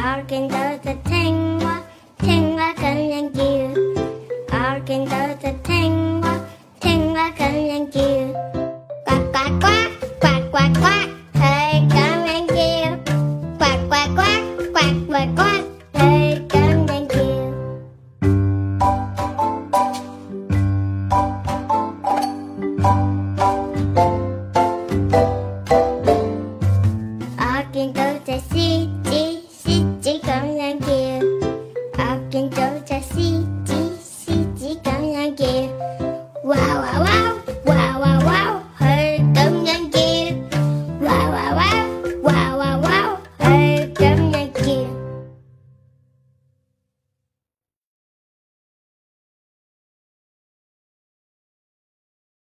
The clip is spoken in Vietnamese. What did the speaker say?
Arkin dote tengwa, tengwa kalian kiu. Arkin dote tengwa, tengwa kalian kiu. Quack quack quack, quack quack quack, hey kalian kiu. Quack quack quack, quack quack quack, hey kalian kiu. Arkin dote again. Wow, wow, wow.